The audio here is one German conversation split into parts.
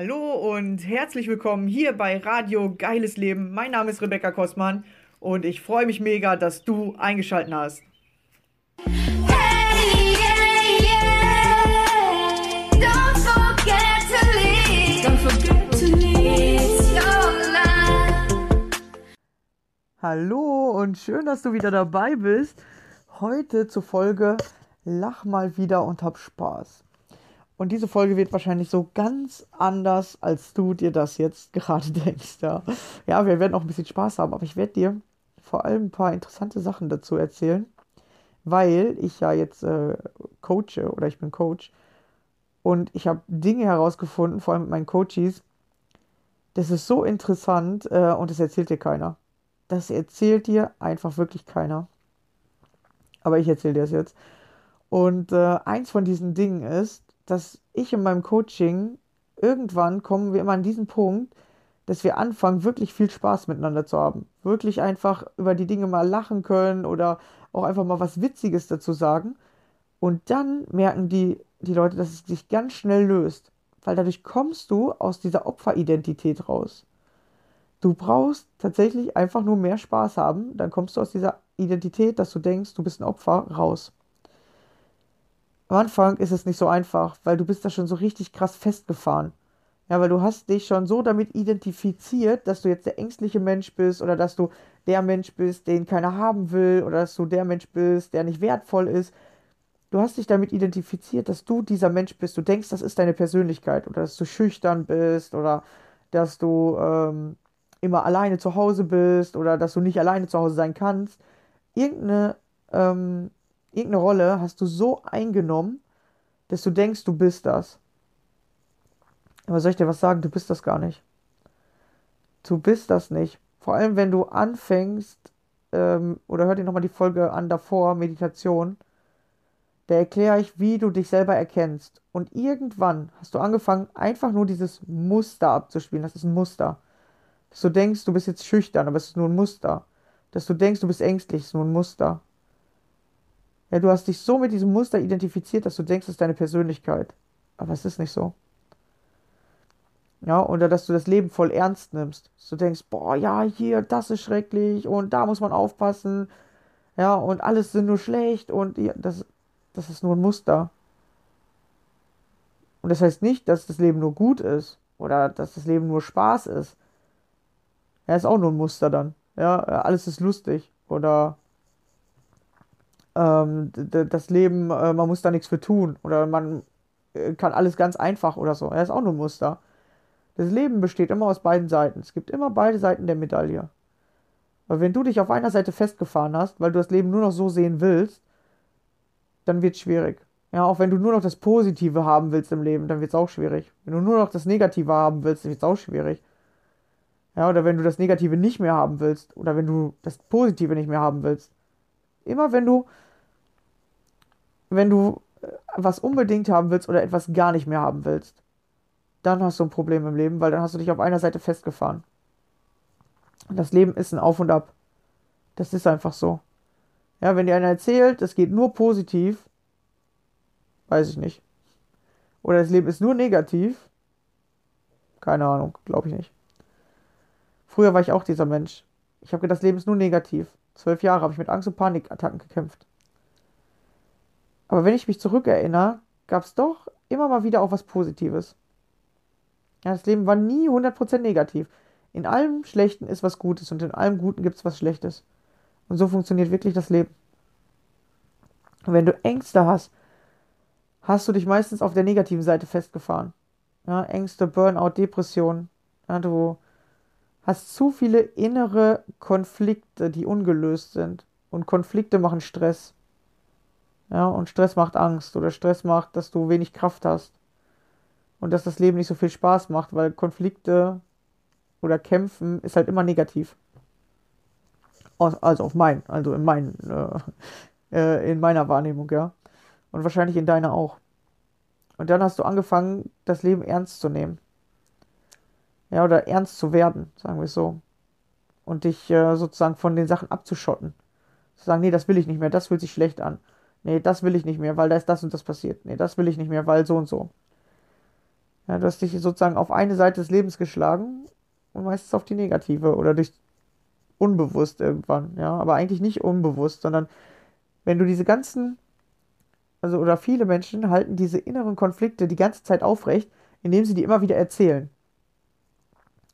Hallo und herzlich willkommen hier bei Radio Geiles Leben. Mein Name ist Rebecca Kostmann und ich freue mich mega, dass du eingeschaltet hast. Hey, yeah, yeah. Don't forget to leave. Don't forget to leave. It's your life. Hallo und schön, dass du wieder dabei bist. Heute zur Folge Lach mal wieder und hab Spaß. Und diese Folge wird wahrscheinlich so ganz anders, als du dir das jetzt gerade denkst. Ja, ja wir werden auch ein bisschen Spaß haben, aber ich werde dir vor allem ein paar interessante Sachen dazu erzählen, weil ich ja jetzt äh, coache oder ich bin Coach und ich habe Dinge herausgefunden, vor allem mit meinen Coaches. Das ist so interessant äh, und das erzählt dir keiner. Das erzählt dir einfach wirklich keiner. Aber ich erzähle dir das jetzt. Und äh, eins von diesen Dingen ist, dass ich in meinem Coaching irgendwann kommen wir immer an diesen Punkt, dass wir anfangen, wirklich viel Spaß miteinander zu haben. Wirklich einfach über die Dinge mal lachen können oder auch einfach mal was Witziges dazu sagen. Und dann merken die, die Leute, dass es sich ganz schnell löst. Weil dadurch kommst du aus dieser Opferidentität raus. Du brauchst tatsächlich einfach nur mehr Spaß haben, dann kommst du aus dieser Identität, dass du denkst, du bist ein Opfer, raus am Anfang ist es nicht so einfach, weil du bist da schon so richtig krass festgefahren. Ja, weil du hast dich schon so damit identifiziert, dass du jetzt der ängstliche Mensch bist oder dass du der Mensch bist, den keiner haben will oder dass du der Mensch bist, der nicht wertvoll ist. Du hast dich damit identifiziert, dass du dieser Mensch bist. Du denkst, das ist deine Persönlichkeit oder dass du schüchtern bist oder dass du ähm, immer alleine zu Hause bist oder dass du nicht alleine zu Hause sein kannst. Irgendeine ähm, irgendeine Rolle hast du so eingenommen, dass du denkst, du bist das. Aber soll ich dir was sagen? Du bist das gar nicht. Du bist das nicht. Vor allem, wenn du anfängst, ähm, oder hör dir nochmal die Folge an davor, Meditation, da erkläre ich, wie du dich selber erkennst. Und irgendwann hast du angefangen, einfach nur dieses Muster abzuspielen. Das ist ein Muster. Dass du denkst, du bist jetzt schüchtern, aber es ist nur ein Muster. Dass du denkst, du bist ängstlich, ist nur ein Muster. Ja, du hast dich so mit diesem Muster identifiziert, dass du denkst, es ist deine Persönlichkeit. Aber es ist nicht so. Ja, oder dass du das Leben voll ernst nimmst. Dass du denkst, boah, ja, hier, das ist schrecklich und da muss man aufpassen. Ja, und alles sind nur schlecht und ja, das, das ist nur ein Muster. Und das heißt nicht, dass das Leben nur gut ist oder dass das Leben nur Spaß ist. Ja, ist auch nur ein Muster dann. Ja, alles ist lustig oder ähm, das Leben, äh, man muss da nichts für tun oder man äh, kann alles ganz einfach oder so. Er ist auch nur ein Muster. Das Leben besteht immer aus beiden Seiten. Es gibt immer beide Seiten der Medaille. Weil wenn du dich auf einer Seite festgefahren hast, weil du das Leben nur noch so sehen willst, dann wird es schwierig. Ja, auch wenn du nur noch das Positive haben willst im Leben, dann wird es auch schwierig. Wenn du nur noch das Negative haben willst, dann wird es auch schwierig. Ja, oder wenn du das Negative nicht mehr haben willst, oder wenn du das Positive nicht mehr haben willst. Immer wenn du wenn du äh, was unbedingt haben willst oder etwas gar nicht mehr haben willst, dann hast du ein Problem im Leben, weil dann hast du dich auf einer Seite festgefahren. das Leben ist ein Auf und Ab. Das ist einfach so. Ja, wenn dir einer erzählt, es geht nur positiv, weiß ich nicht. Oder das Leben ist nur negativ, keine Ahnung, glaube ich nicht. Früher war ich auch dieser Mensch. Ich habe gedacht, das Leben ist nur negativ. Zwölf Jahre habe ich mit Angst und Panikattacken gekämpft. Aber wenn ich mich zurückerinnere, gab es doch immer mal wieder auch was Positives. Ja, das Leben war nie 100% negativ. In allem Schlechten ist was Gutes und in allem Guten gibt es was Schlechtes. Und so funktioniert wirklich das Leben. Und wenn du Ängste hast, hast du dich meistens auf der negativen Seite festgefahren. Ja, Ängste, Burnout, Depression. Ja, du hast zu viele innere Konflikte, die ungelöst sind. Und Konflikte machen Stress. Ja, und Stress macht Angst oder Stress macht, dass du wenig Kraft hast. Und dass das Leben nicht so viel Spaß macht, weil Konflikte oder Kämpfen ist halt immer negativ. Also auf mein, also in mein, äh, äh, in meiner Wahrnehmung, ja. Und wahrscheinlich in deiner auch. Und dann hast du angefangen, das Leben ernst zu nehmen. Ja, oder ernst zu werden, sagen wir es so. Und dich äh, sozusagen von den Sachen abzuschotten. Zu sagen, nee, das will ich nicht mehr, das fühlt sich schlecht an. Nee, das will ich nicht mehr, weil da ist das und das passiert. Nee, das will ich nicht mehr, weil so und so. Ja, du hast dich sozusagen auf eine Seite des Lebens geschlagen und meistens auf die negative oder durch unbewusst irgendwann, ja, aber eigentlich nicht unbewusst, sondern wenn du diese ganzen, also oder viele Menschen halten diese inneren Konflikte die ganze Zeit aufrecht, indem sie die immer wieder erzählen.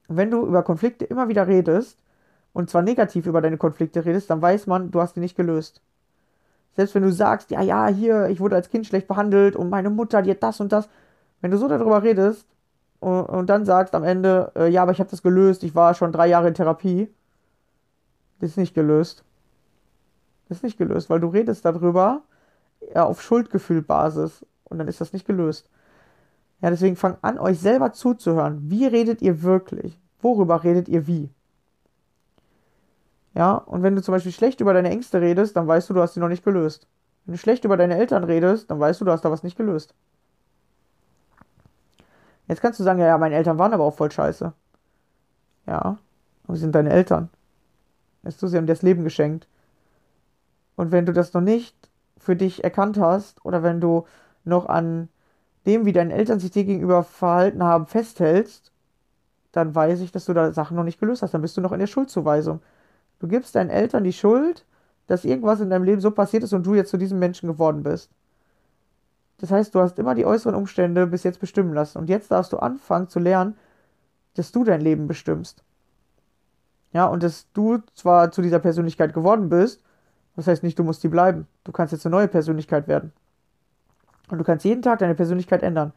Und wenn du über Konflikte immer wieder redest, und zwar negativ über deine Konflikte redest, dann weiß man, du hast die nicht gelöst. Selbst wenn du sagst, ja, ja, hier, ich wurde als Kind schlecht behandelt und meine Mutter, hat das und das. Wenn du so darüber redest und, und dann sagst am Ende, äh, ja, aber ich habe das gelöst, ich war schon drei Jahre in Therapie, das ist nicht gelöst. Das ist nicht gelöst, weil du redest darüber ja, auf Schuldgefühlbasis und dann ist das nicht gelöst. Ja, deswegen fangt an, euch selber zuzuhören. Wie redet ihr wirklich? Worüber redet ihr wie? Ja, und wenn du zum Beispiel schlecht über deine Ängste redest, dann weißt du, du hast sie noch nicht gelöst. Wenn du schlecht über deine Eltern redest, dann weißt du, du hast da was nicht gelöst. Jetzt kannst du sagen, ja, ja, meine Eltern waren aber auch voll scheiße. Ja, aber sie sind deine Eltern. Weißt du, sie haben dir das Leben geschenkt. Und wenn du das noch nicht für dich erkannt hast, oder wenn du noch an dem, wie deine Eltern sich dir gegenüber verhalten haben, festhältst, dann weiß ich, dass du da Sachen noch nicht gelöst hast. Dann bist du noch in der Schuldzuweisung. Du gibst deinen Eltern die Schuld, dass irgendwas in deinem Leben so passiert ist und du jetzt zu diesem Menschen geworden bist. Das heißt, du hast immer die äußeren Umstände bis jetzt bestimmen lassen. Und jetzt darfst du anfangen zu lernen, dass du dein Leben bestimmst. Ja, und dass du zwar zu dieser Persönlichkeit geworden bist, das heißt nicht, du musst die bleiben. Du kannst jetzt eine neue Persönlichkeit werden. Und du kannst jeden Tag deine Persönlichkeit ändern.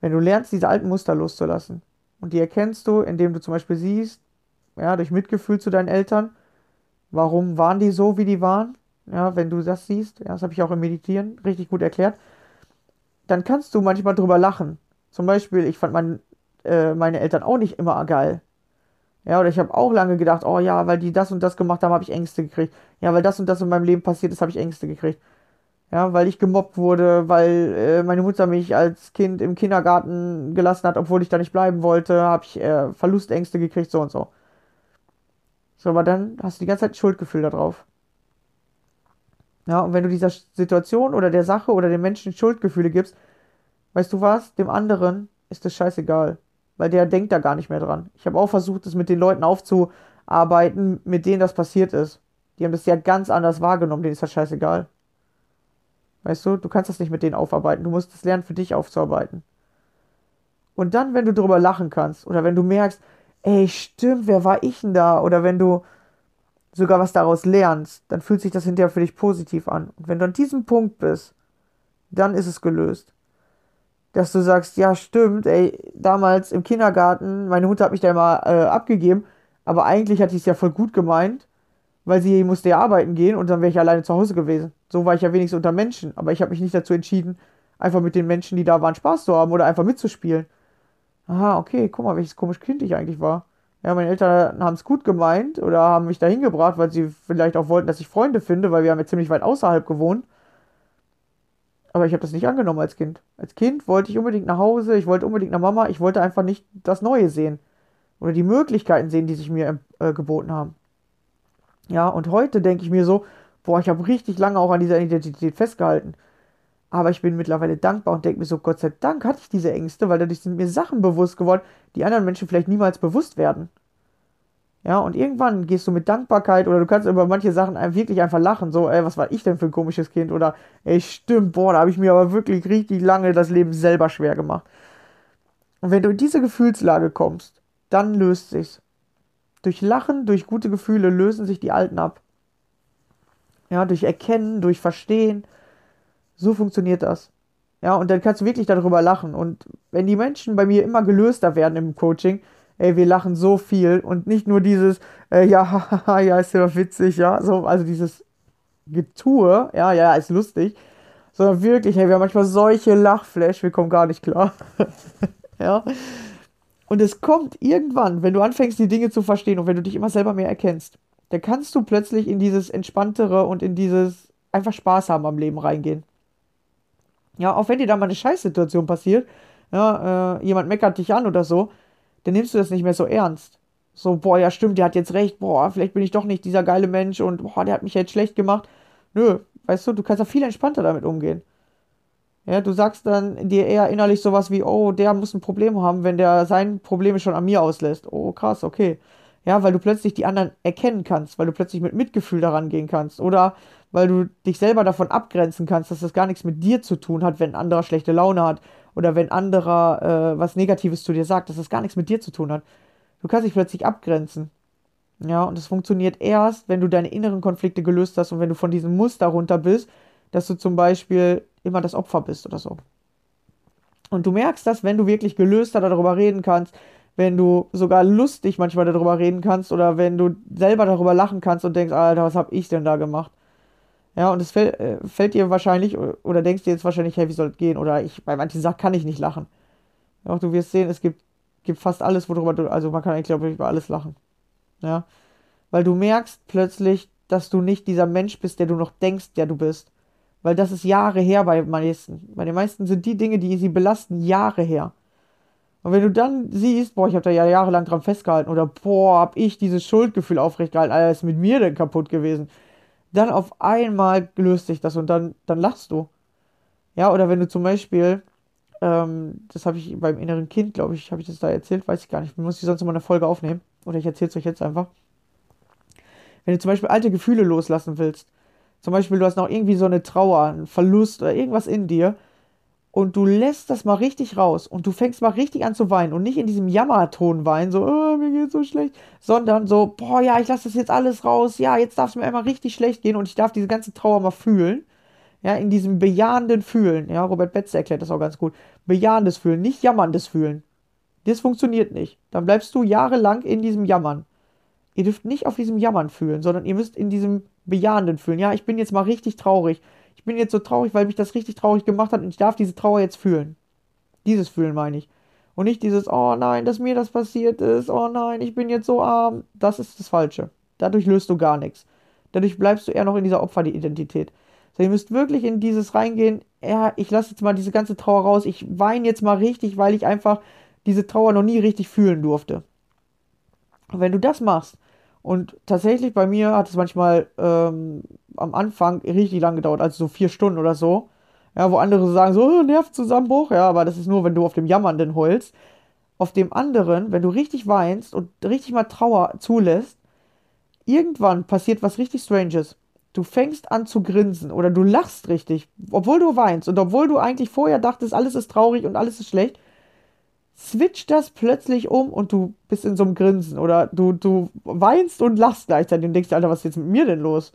Wenn du lernst, diese alten Muster loszulassen. Und die erkennst du, indem du zum Beispiel siehst, ja, durch Mitgefühl zu deinen Eltern, warum waren die so, wie die waren, ja, wenn du das siehst, ja, das habe ich auch im Meditieren richtig gut erklärt, dann kannst du manchmal drüber lachen. Zum Beispiel, ich fand mein, äh, meine Eltern auch nicht immer geil. Ja, oder ich habe auch lange gedacht, oh ja, weil die das und das gemacht haben, habe ich Ängste gekriegt. Ja, weil das und das in meinem Leben passiert ist, habe ich Ängste gekriegt. Ja, weil ich gemobbt wurde, weil äh, meine Mutter mich als Kind im Kindergarten gelassen hat, obwohl ich da nicht bleiben wollte, habe ich äh, Verlustängste gekriegt, so und so. So, aber dann hast du die ganze Zeit ein Schuldgefühl darauf. Ja, und wenn du dieser Situation oder der Sache oder dem Menschen Schuldgefühle gibst, weißt du was, dem anderen ist das scheißegal. Weil der denkt da gar nicht mehr dran. Ich habe auch versucht, das mit den Leuten aufzuarbeiten, mit denen das passiert ist. Die haben das ja ganz anders wahrgenommen, denen ist das scheißegal. Weißt du, du kannst das nicht mit denen aufarbeiten. Du musst es lernen, für dich aufzuarbeiten. Und dann, wenn du darüber lachen kannst, oder wenn du merkst, ey, stimmt, wer war ich denn da? Oder wenn du sogar was daraus lernst, dann fühlt sich das hinterher für dich positiv an. Und wenn du an diesem Punkt bist, dann ist es gelöst. Dass du sagst, ja, stimmt, ey, damals im Kindergarten, meine Mutter hat mich da immer äh, abgegeben, aber eigentlich hatte ich es ja voll gut gemeint, weil sie musste ja arbeiten gehen und dann wäre ich alleine zu Hause gewesen. So war ich ja wenigstens unter Menschen, aber ich habe mich nicht dazu entschieden, einfach mit den Menschen, die da waren, Spaß zu haben oder einfach mitzuspielen aha, okay, guck mal, welches komisches Kind ich eigentlich war. Ja, meine Eltern haben es gut gemeint oder haben mich dahin gebracht, weil sie vielleicht auch wollten, dass ich Freunde finde, weil wir haben ja ziemlich weit außerhalb gewohnt. Aber ich habe das nicht angenommen als Kind. Als Kind wollte ich unbedingt nach Hause, ich wollte unbedingt nach Mama, ich wollte einfach nicht das Neue sehen. Oder die Möglichkeiten sehen, die sich mir äh, geboten haben. Ja, und heute denke ich mir so, boah, ich habe richtig lange auch an dieser Identität festgehalten. Aber ich bin mittlerweile dankbar und denke mir so, Gott sei Dank hatte ich diese Ängste, weil dadurch sind mir Sachen bewusst geworden, die anderen Menschen vielleicht niemals bewusst werden. Ja, und irgendwann gehst du mit Dankbarkeit oder du kannst über manche Sachen wirklich einfach lachen. So, ey, was war ich denn für ein komisches Kind? Oder, ey, stimmt, boah, da habe ich mir aber wirklich richtig lange das Leben selber schwer gemacht. Und wenn du in diese Gefühlslage kommst, dann löst sich's. Durch Lachen, durch gute Gefühle lösen sich die Alten ab. Ja, durch Erkennen, durch Verstehen, so funktioniert das. Ja, und dann kannst du wirklich darüber lachen. Und wenn die Menschen bei mir immer gelöster werden im Coaching, ey, wir lachen so viel und nicht nur dieses, äh, ja, ja, ist ja witzig, ja, so, also dieses Getue, ja, ja, ist lustig, sondern wirklich, hey, wir haben manchmal solche Lachflash, wir kommen gar nicht klar. ja. Und es kommt irgendwann, wenn du anfängst, die Dinge zu verstehen und wenn du dich immer selber mehr erkennst, dann kannst du plötzlich in dieses Entspanntere und in dieses einfach Spaß haben am Leben reingehen. Ja, auch wenn dir da mal eine Scheißsituation passiert, ja, äh, jemand meckert dich an oder so, dann nimmst du das nicht mehr so ernst. So, boah, ja stimmt, der hat jetzt recht, boah, vielleicht bin ich doch nicht dieser geile Mensch und boah, der hat mich jetzt schlecht gemacht. Nö, weißt du, du kannst da viel entspannter damit umgehen. Ja, du sagst dann dir eher innerlich sowas wie, oh, der muss ein Problem haben, wenn der sein Probleme schon an mir auslässt. Oh, krass, okay. Ja, weil du plötzlich die anderen erkennen kannst, weil du plötzlich mit Mitgefühl daran gehen kannst. Oder weil du dich selber davon abgrenzen kannst, dass das gar nichts mit dir zu tun hat, wenn ein anderer schlechte Laune hat. Oder wenn ein anderer äh, was Negatives zu dir sagt, dass das gar nichts mit dir zu tun hat. Du kannst dich plötzlich abgrenzen. Ja, und das funktioniert erst, wenn du deine inneren Konflikte gelöst hast und wenn du von diesem Muster runter bist, dass du zum Beispiel immer das Opfer bist oder so. Und du merkst das, wenn du wirklich gelöster darüber reden kannst, wenn du sogar lustig manchmal darüber reden kannst oder wenn du selber darüber lachen kannst und denkst, Alter, was hab ich denn da gemacht? Ja, und es fällt, äh, fällt dir wahrscheinlich oder denkst dir jetzt wahrscheinlich, hey, wie soll es gehen? Oder ich, bei manchen Sachen kann ich nicht lachen. Auch du wirst sehen, es gibt, gibt fast alles, worüber du, also man kann eigentlich, glaube ich, über alles lachen. Ja, weil du merkst plötzlich, dass du nicht dieser Mensch bist, der du noch denkst, der du bist. Weil das ist Jahre her bei meisten. Bei den meisten sind die Dinge, die sie belasten, Jahre her. Und wenn du dann siehst, boah, ich habe da ja jahrelang dran festgehalten oder boah, hab ich dieses Schuldgefühl aufrechtgehalten, Alter, ist mit mir denn kaputt gewesen? Dann auf einmal löst sich das und dann, dann lachst du. Ja, oder wenn du zum Beispiel, ähm, das habe ich beim inneren Kind, glaube ich, habe ich das da erzählt, weiß ich gar nicht. Muss ich sonst mal eine Folge aufnehmen. Oder ich erzähle es euch jetzt einfach. Wenn du zum Beispiel alte Gefühle loslassen willst, zum Beispiel du hast noch irgendwie so eine Trauer, einen Verlust oder irgendwas in dir und du lässt das mal richtig raus und du fängst mal richtig an zu weinen und nicht in diesem Jammerton weinen, so, oh, mir geht's so schlecht, sondern so, boah, ja, ich lasse das jetzt alles raus, ja, jetzt darf es mir einmal richtig schlecht gehen und ich darf diese ganze Trauer mal fühlen. Ja, in diesem bejahenden Fühlen. Ja, Robert Betze erklärt das auch ganz gut. Bejahendes Fühlen, nicht jammerndes Fühlen. Das funktioniert nicht. Dann bleibst du jahrelang in diesem Jammern. Ihr dürft nicht auf diesem Jammern fühlen, sondern ihr müsst in diesem Bejahenden fühlen. Ja, ich bin jetzt mal richtig traurig. Ich bin jetzt so traurig, weil mich das richtig traurig gemacht hat und ich darf diese Trauer jetzt fühlen. Dieses Fühlen meine ich. Und nicht dieses, oh nein, dass mir das passiert ist, oh nein, ich bin jetzt so arm. Das ist das Falsche. Dadurch löst du gar nichts. Dadurch bleibst du eher noch in dieser Opferidentität. So, ihr müsst wirklich in dieses reingehen, ja, ich lasse jetzt mal diese ganze Trauer raus, ich weine jetzt mal richtig, weil ich einfach diese Trauer noch nie richtig fühlen durfte. Und wenn du das machst, und tatsächlich bei mir hat es manchmal ähm, am Anfang richtig lang gedauert, also so vier Stunden oder so. Ja, wo andere sagen so, oh, Nervenzusammenbruch, ja, aber das ist nur, wenn du auf dem Jammernden heulst. Auf dem anderen, wenn du richtig weinst und richtig mal Trauer zulässt, irgendwann passiert was richtig Stranges. Du fängst an zu grinsen oder du lachst richtig, obwohl du weinst und obwohl du eigentlich vorher dachtest, alles ist traurig und alles ist schlecht, switcht das plötzlich um und du bist in so einem Grinsen oder du, du weinst und lachst gleichzeitig und denkst dir, Alter, was ist jetzt mit mir denn los?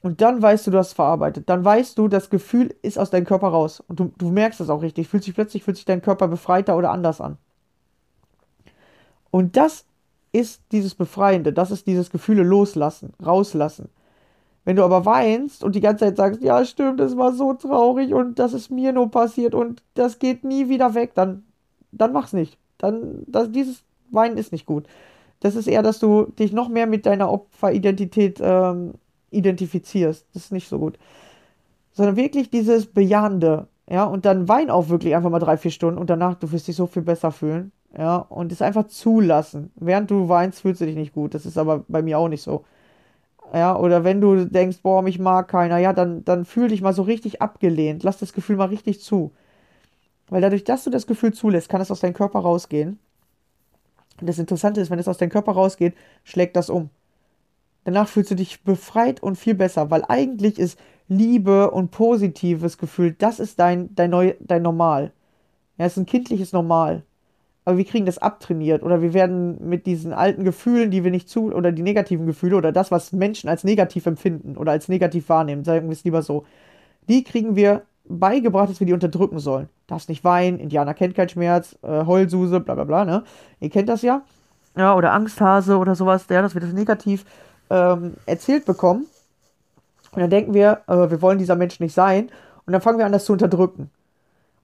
Und dann weißt du, du hast verarbeitet. Dann weißt du, das Gefühl ist aus deinem Körper raus. Und du, du merkst das auch richtig. Fühlt sich plötzlich, fühlt sich dein Körper befreiter oder anders an. Und das ist dieses Befreiende. Das ist dieses Gefühle loslassen, rauslassen. Wenn du aber weinst und die ganze Zeit sagst, ja, stimmt, es war so traurig und das ist mir nur passiert und das geht nie wieder weg, dann dann mach's nicht. Dann, das, dieses Weinen ist nicht gut. Das ist eher, dass du dich noch mehr mit deiner Opferidentität ähm, identifizierst. Das ist nicht so gut. Sondern wirklich dieses Bejahende. Ja, und dann wein auch wirklich einfach mal drei, vier Stunden und danach, du wirst dich so viel besser fühlen. Ja, und es einfach zulassen. Während du weinst, fühlst du dich nicht gut. Das ist aber bei mir auch nicht so. Ja, oder wenn du denkst, boah, mich mag keiner, ja, dann, dann fühl dich mal so richtig abgelehnt. Lass das Gefühl mal richtig zu. Weil dadurch, dass du das Gefühl zulässt, kann es aus deinem Körper rausgehen. Und das Interessante ist, wenn es aus deinem Körper rausgeht, schlägt das um. Danach fühlst du dich befreit und viel besser, weil eigentlich ist Liebe und positives Gefühl, das ist dein, dein, Neu, dein Normal. Ja, es ist ein kindliches Normal. Aber wir kriegen das abtrainiert oder wir werden mit diesen alten Gefühlen, die wir nicht zu, oder die negativen Gefühle oder das, was Menschen als negativ empfinden oder als negativ wahrnehmen, sagen wir es lieber so, die kriegen wir beigebracht, dass wir die unterdrücken sollen. Darfst nicht weinen, Indianer kennt keinen Schmerz, äh, Heulsuse, bla bla bla, ne? Ihr kennt das ja. Ja, oder Angsthase oder sowas, ja, dass wir das negativ ähm, erzählt bekommen. Und dann denken wir, äh, wir wollen dieser Mensch nicht sein. Und dann fangen wir an, das zu unterdrücken.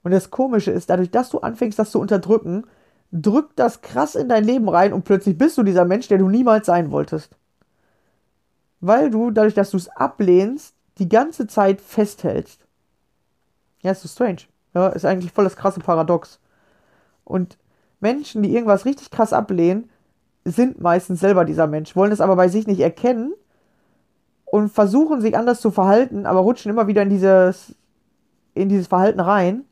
Und das Komische ist, dadurch, dass du anfängst, das zu unterdrücken, drückt das krass in dein Leben rein und plötzlich bist du dieser Mensch, der du niemals sein wolltest. Weil du, dadurch, dass du es ablehnst, die ganze Zeit festhältst. Ja, ist so strange. Ja, ist eigentlich voll das krasse Paradox. Und Menschen, die irgendwas richtig krass ablehnen, sind meistens selber dieser Mensch, wollen es aber bei sich nicht erkennen und versuchen sich anders zu verhalten, aber rutschen immer wieder in dieses in dieses Verhalten rein,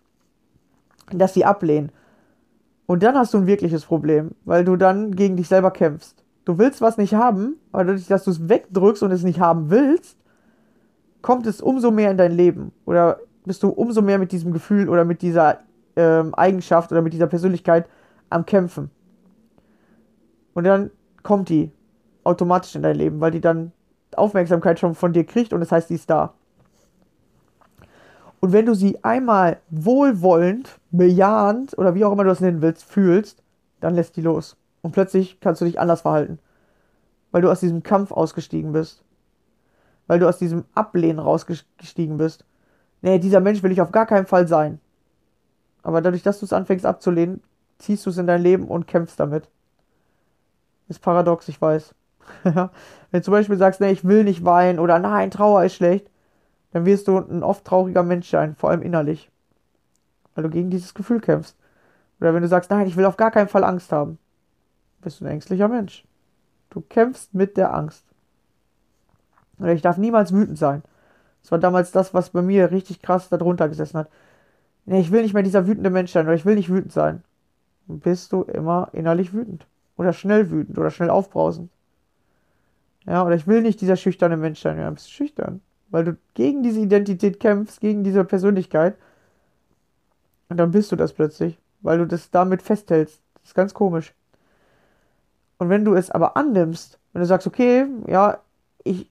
dass sie ablehnen. Und dann hast du ein wirkliches Problem, weil du dann gegen dich selber kämpfst. Du willst was nicht haben, aber dadurch, dass du es wegdrückst und es nicht haben willst, kommt es umso mehr in dein Leben. Oder bist du umso mehr mit diesem Gefühl oder mit dieser ähm, Eigenschaft oder mit dieser Persönlichkeit am Kämpfen. Und dann kommt die automatisch in dein Leben, weil die dann Aufmerksamkeit schon von dir kriegt und das heißt, sie ist da. Und wenn du sie einmal wohlwollend, bejahend oder wie auch immer du das nennen willst, fühlst, dann lässt die los. Und plötzlich kannst du dich anders verhalten. Weil du aus diesem Kampf ausgestiegen bist. Weil du aus diesem Ablehnen rausgestiegen bist. Nee, dieser Mensch will ich auf gar keinen Fall sein. Aber dadurch, dass du es anfängst abzulehnen, ziehst du es in dein Leben und kämpfst damit. Ist paradox, ich weiß. Wenn du zum Beispiel sagst, nee, ich will nicht weinen oder nein, Trauer ist schlecht, dann wirst du ein oft trauriger Mensch sein, vor allem innerlich. Weil du gegen dieses Gefühl kämpfst. Oder wenn du sagst, nein, ich will auf gar keinen Fall Angst haben, bist du ein ängstlicher Mensch. Du kämpfst mit der Angst. Oder ich darf niemals wütend sein. Das war damals das, was bei mir richtig krass darunter gesessen hat. Nee, ich will nicht mehr dieser wütende Mensch sein oder ich will nicht wütend sein. Dann bist du immer innerlich wütend. Oder schnell wütend oder schnell aufbrausend. Ja, oder ich will nicht dieser schüchterne Mensch sein. Ja, bist du schüchtern weil du gegen diese Identität kämpfst, gegen diese Persönlichkeit. Und dann bist du das plötzlich, weil du das damit festhältst. Das ist ganz komisch. Und wenn du es aber annimmst, wenn du sagst, okay, ja, ich,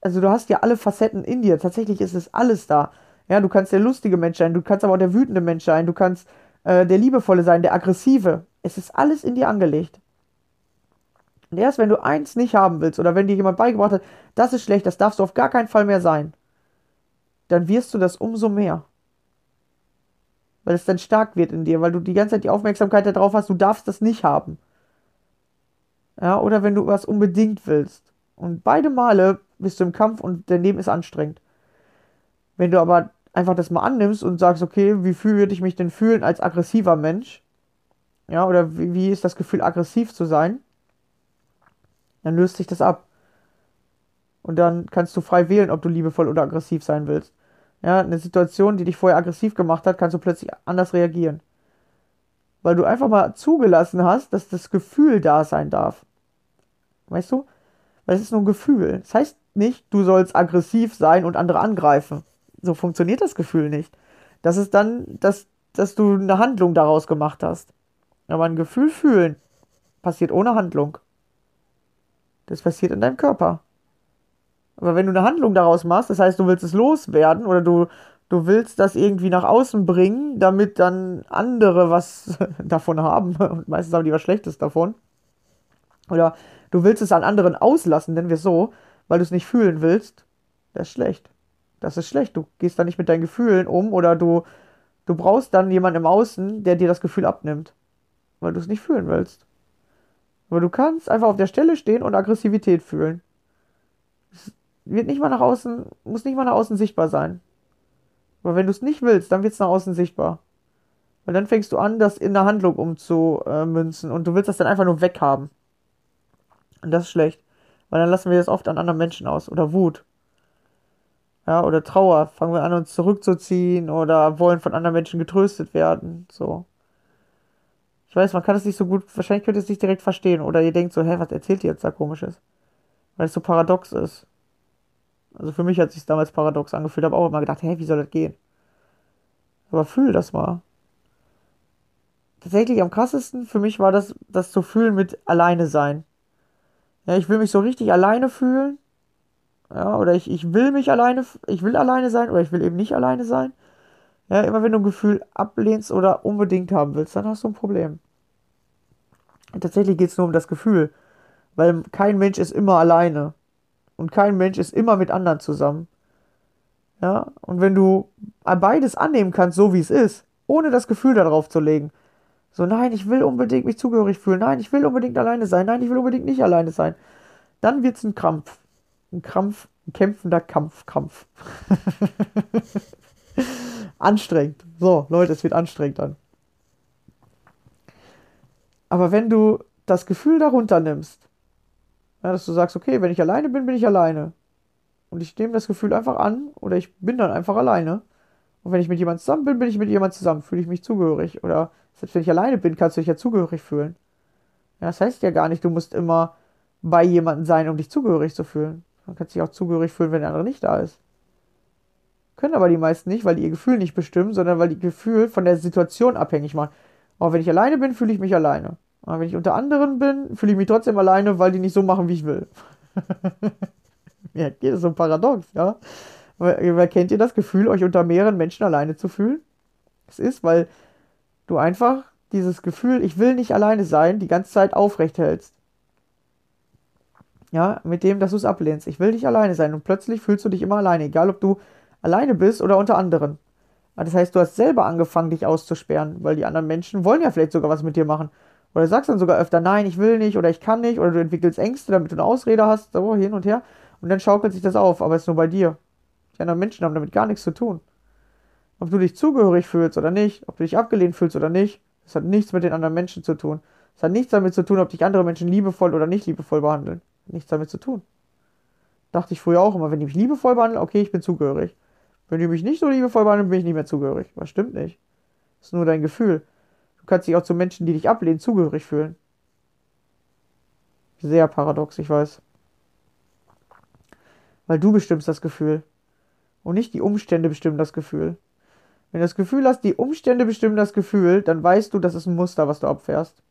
also du hast ja alle Facetten in dir, tatsächlich ist es alles da. Ja, du kannst der lustige Mensch sein, du kannst aber auch der wütende Mensch sein, du kannst äh, der liebevolle sein, der aggressive. Es ist alles in dir angelegt. Erst wenn du eins nicht haben willst oder wenn dir jemand beigebracht hat, das ist schlecht, das darfst du auf gar keinen Fall mehr sein, dann wirst du das umso mehr. Weil es dann stark wird in dir, weil du die ganze Zeit die Aufmerksamkeit darauf hast, du darfst das nicht haben. Ja, oder wenn du was unbedingt willst. Und beide Male bist du im Kampf und dein Leben ist anstrengend. Wenn du aber einfach das mal annimmst und sagst, okay, wie fühle ich mich denn fühlen als aggressiver Mensch? Ja, oder wie, wie ist das Gefühl, aggressiv zu sein? Dann löst sich das ab. Und dann kannst du frei wählen, ob du liebevoll oder aggressiv sein willst. Ja, eine Situation, die dich vorher aggressiv gemacht hat, kannst du plötzlich anders reagieren. Weil du einfach mal zugelassen hast, dass das Gefühl da sein darf. Weißt du? Weil es ist nur ein Gefühl. Das heißt nicht, du sollst aggressiv sein und andere angreifen. So funktioniert das Gefühl nicht. Das ist dann, dass, dass du eine Handlung daraus gemacht hast. Aber ein Gefühl fühlen passiert ohne Handlung. Das passiert in deinem Körper. Aber wenn du eine Handlung daraus machst, das heißt, du willst es loswerden oder du, du willst das irgendwie nach außen bringen, damit dann andere was davon haben, und meistens haben die was Schlechtes davon, oder du willst es an anderen auslassen, nennen wir es so, weil du es nicht fühlen willst, das ist schlecht. Das ist schlecht. Du gehst da nicht mit deinen Gefühlen um oder du, du brauchst dann jemanden im Außen, der dir das Gefühl abnimmt, weil du es nicht fühlen willst. Aber du kannst einfach auf der Stelle stehen und Aggressivität fühlen. Es wird nicht mal nach außen, muss nicht mal nach außen sichtbar sein. Aber wenn du es nicht willst, dann wird es nach außen sichtbar. Weil dann fängst du an, das in eine Handlung umzumünzen und du willst das dann einfach nur weghaben. Und das ist schlecht. Weil dann lassen wir das oft an anderen Menschen aus. Oder Wut. Ja, oder Trauer. Fangen wir an, uns zurückzuziehen oder wollen von anderen Menschen getröstet werden. So. Ich weiß, man kann es nicht so gut, wahrscheinlich könnt ihr es nicht direkt verstehen. Oder ihr denkt so, hä, was erzählt ihr jetzt da komisches? Weil es so paradox ist. Also für mich hat es sich damals paradox angefühlt. Habe auch immer gedacht, hä, wie soll das gehen? Aber fühl das mal. Tatsächlich am krassesten für mich war das, das zu fühlen mit alleine sein. Ja, ich will mich so richtig alleine fühlen. Ja, oder ich, ich will mich alleine, ich will alleine sein oder ich will eben nicht alleine sein. Ja, immer wenn du ein Gefühl ablehnst oder unbedingt haben willst, dann hast du ein Problem. Tatsächlich geht es nur um das Gefühl, weil kein Mensch ist immer alleine und kein Mensch ist immer mit anderen zusammen. Ja, und wenn du beides annehmen kannst, so wie es ist, ohne das Gefühl darauf zu legen, so nein, ich will unbedingt mich zugehörig fühlen, nein, ich will unbedingt alleine sein, nein, ich will unbedingt nicht alleine sein, dann wird es ein Krampf. Ein Krampf, ein kämpfender Kampf, Kampf. anstrengend. So, Leute, es wird anstrengend dann. Aber wenn du das Gefühl darunter nimmst, ja, dass du sagst, okay, wenn ich alleine bin, bin ich alleine. Und ich nehme das Gefühl einfach an oder ich bin dann einfach alleine Und wenn ich mit jemandem zusammen bin, bin ich mit jemandem zusammen, fühle ich mich zugehörig. Oder selbst wenn ich alleine bin, kannst du dich ja zugehörig fühlen. Ja, das heißt ja gar nicht, du musst immer bei jemandem sein, um dich zugehörig zu fühlen. Man kann sich auch zugehörig fühlen, wenn der andere nicht da ist. Können aber die meisten nicht, weil die ihr Gefühl nicht bestimmen, sondern weil die Gefühl von der Situation abhängig machen. Aber wenn ich alleine bin, fühle ich mich alleine. Aber wenn ich unter anderen bin, fühle ich mich trotzdem alleine, weil die nicht so machen, wie ich will. ja, geht so paradox, ja? Wer kennt ihr das Gefühl, euch unter mehreren Menschen alleine zu fühlen? Es ist, weil du einfach dieses Gefühl, ich will nicht alleine sein, die ganze Zeit aufrecht hältst. Ja, mit dem, dass du es ablehnst. Ich will nicht alleine sein. Und plötzlich fühlst du dich immer alleine, egal ob du alleine bist oder unter anderen. Das heißt, du hast selber angefangen, dich auszusperren, weil die anderen Menschen wollen ja vielleicht sogar was mit dir machen. Oder du sagst dann sogar öfter, nein, ich will nicht oder ich kann nicht, oder du entwickelst Ängste, damit du eine Ausrede hast, so hin und her. Und dann schaukelt sich das auf, aber es ist nur bei dir. Die anderen Menschen haben damit gar nichts zu tun. Ob du dich zugehörig fühlst oder nicht, ob du dich abgelehnt fühlst oder nicht, das hat nichts mit den anderen Menschen zu tun. Es hat nichts damit zu tun, ob dich andere Menschen liebevoll oder nicht liebevoll behandeln. Nichts damit zu tun. Dachte ich früher auch immer, wenn die mich liebevoll behandeln, okay, ich bin zugehörig. Wenn die mich nicht so liebevoll behandeln, bin ich nicht mehr zugehörig. Was stimmt nicht. Das ist nur dein Gefühl. Du kannst dich auch zu Menschen, die dich ablehnen, zugehörig fühlen. Sehr paradox, ich weiß. Weil du bestimmst das Gefühl. Und nicht die Umstände bestimmen das Gefühl. Wenn du das Gefühl hast, die Umstände bestimmen das Gefühl, dann weißt du, das ist ein Muster, was du abfährst.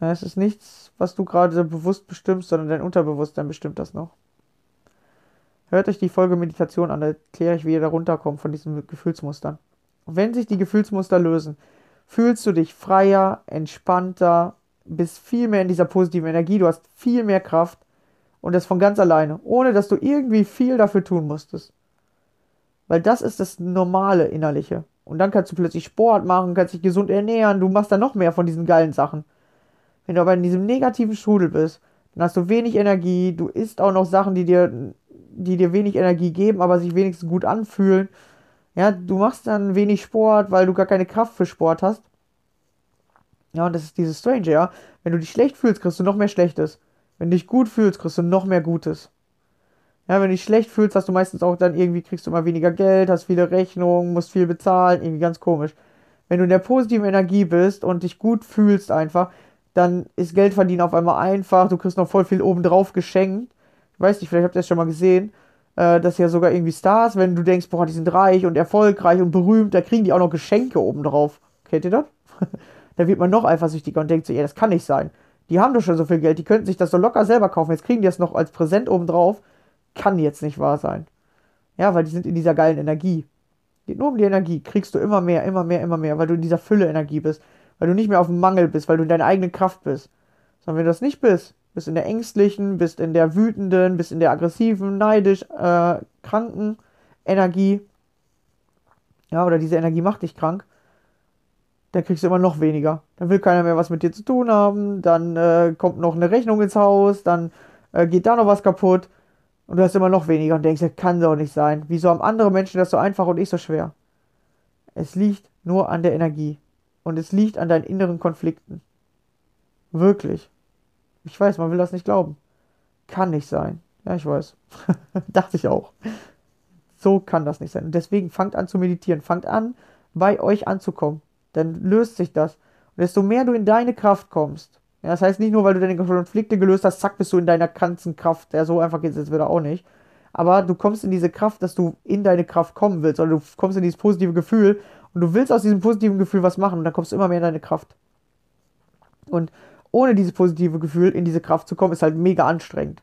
Es ist nichts, was du gerade bewusst bestimmst, sondern dein Unterbewusstsein bestimmt das noch. Hört euch die Folge Meditation an, da erkläre ich, wie ihr da runterkommt von diesen Gefühlsmustern. Und wenn sich die Gefühlsmuster lösen, fühlst du dich freier, entspannter, bist viel mehr in dieser positiven Energie, du hast viel mehr Kraft und das von ganz alleine, ohne dass du irgendwie viel dafür tun musstest. Weil das ist das normale Innerliche. Und dann kannst du plötzlich Sport machen, kannst dich gesund ernähren, du machst dann noch mehr von diesen geilen Sachen. Wenn du aber in diesem negativen Strudel bist, dann hast du wenig Energie, du isst auch noch Sachen, die dir, die dir wenig Energie geben, aber sich wenigstens gut anfühlen. Ja, du machst dann wenig Sport, weil du gar keine Kraft für Sport hast. Ja, und das ist dieses Strange, ja. Wenn du dich schlecht fühlst, kriegst du noch mehr Schlechtes. Wenn du dich gut fühlst, kriegst du noch mehr Gutes. Ja, wenn du dich schlecht fühlst, hast du meistens auch dann irgendwie, kriegst du immer weniger Geld, hast viele Rechnungen, musst viel bezahlen, irgendwie ganz komisch. Wenn du in der positiven Energie bist und dich gut fühlst einfach, dann ist Geldverdienen auf einmal einfach, du kriegst noch voll viel obendrauf geschenkt. Ich weiß nicht, vielleicht habt ihr das schon mal gesehen, äh, dass ja sogar irgendwie Stars, wenn du denkst, boah, die sind reich und erfolgreich und berühmt, da kriegen die auch noch Geschenke obendrauf. Kennt ihr das? da wird man noch eifersüchtiger und denkt so, ja, das kann nicht sein. Die haben doch schon so viel Geld, die könnten sich das so locker selber kaufen. Jetzt kriegen die das noch als Präsent obendrauf. Kann jetzt nicht wahr sein. Ja, weil die sind in dieser geilen Energie. Geht nur um die Energie. Kriegst du immer mehr, immer mehr, immer mehr, weil du in dieser Fülle-Energie bist weil du nicht mehr auf dem Mangel bist, weil du in deiner eigenen Kraft bist. Sondern wenn du das nicht bist, bist in der ängstlichen, bist in der wütenden, bist in der aggressiven, neidisch, äh, kranken Energie, ja, oder diese Energie macht dich krank, dann kriegst du immer noch weniger. Dann will keiner mehr was mit dir zu tun haben, dann äh, kommt noch eine Rechnung ins Haus, dann äh, geht da noch was kaputt und du hast immer noch weniger und denkst, das kann doch nicht sein. Wieso haben andere Menschen das so einfach und ich so schwer? Es liegt nur an der Energie. Und es liegt an deinen inneren Konflikten. Wirklich. Ich weiß, man will das nicht glauben. Kann nicht sein. Ja, ich weiß. Dachte ich auch. So kann das nicht sein. Und deswegen fangt an zu meditieren. Fangt an, bei euch anzukommen. Dann löst sich das. Und desto mehr du in deine Kraft kommst. Ja, das heißt nicht nur, weil du deine Konflikte gelöst hast, zack, bist du in deiner ganzen Kraft. Ja, so einfach geht es jetzt wieder auch nicht. Aber du kommst in diese Kraft, dass du in deine Kraft kommen willst. Oder du kommst in dieses positive Gefühl, und du willst aus diesem positiven Gefühl was machen und dann kommst du immer mehr in deine Kraft. Und ohne dieses positive Gefühl in diese Kraft zu kommen, ist halt mega anstrengend.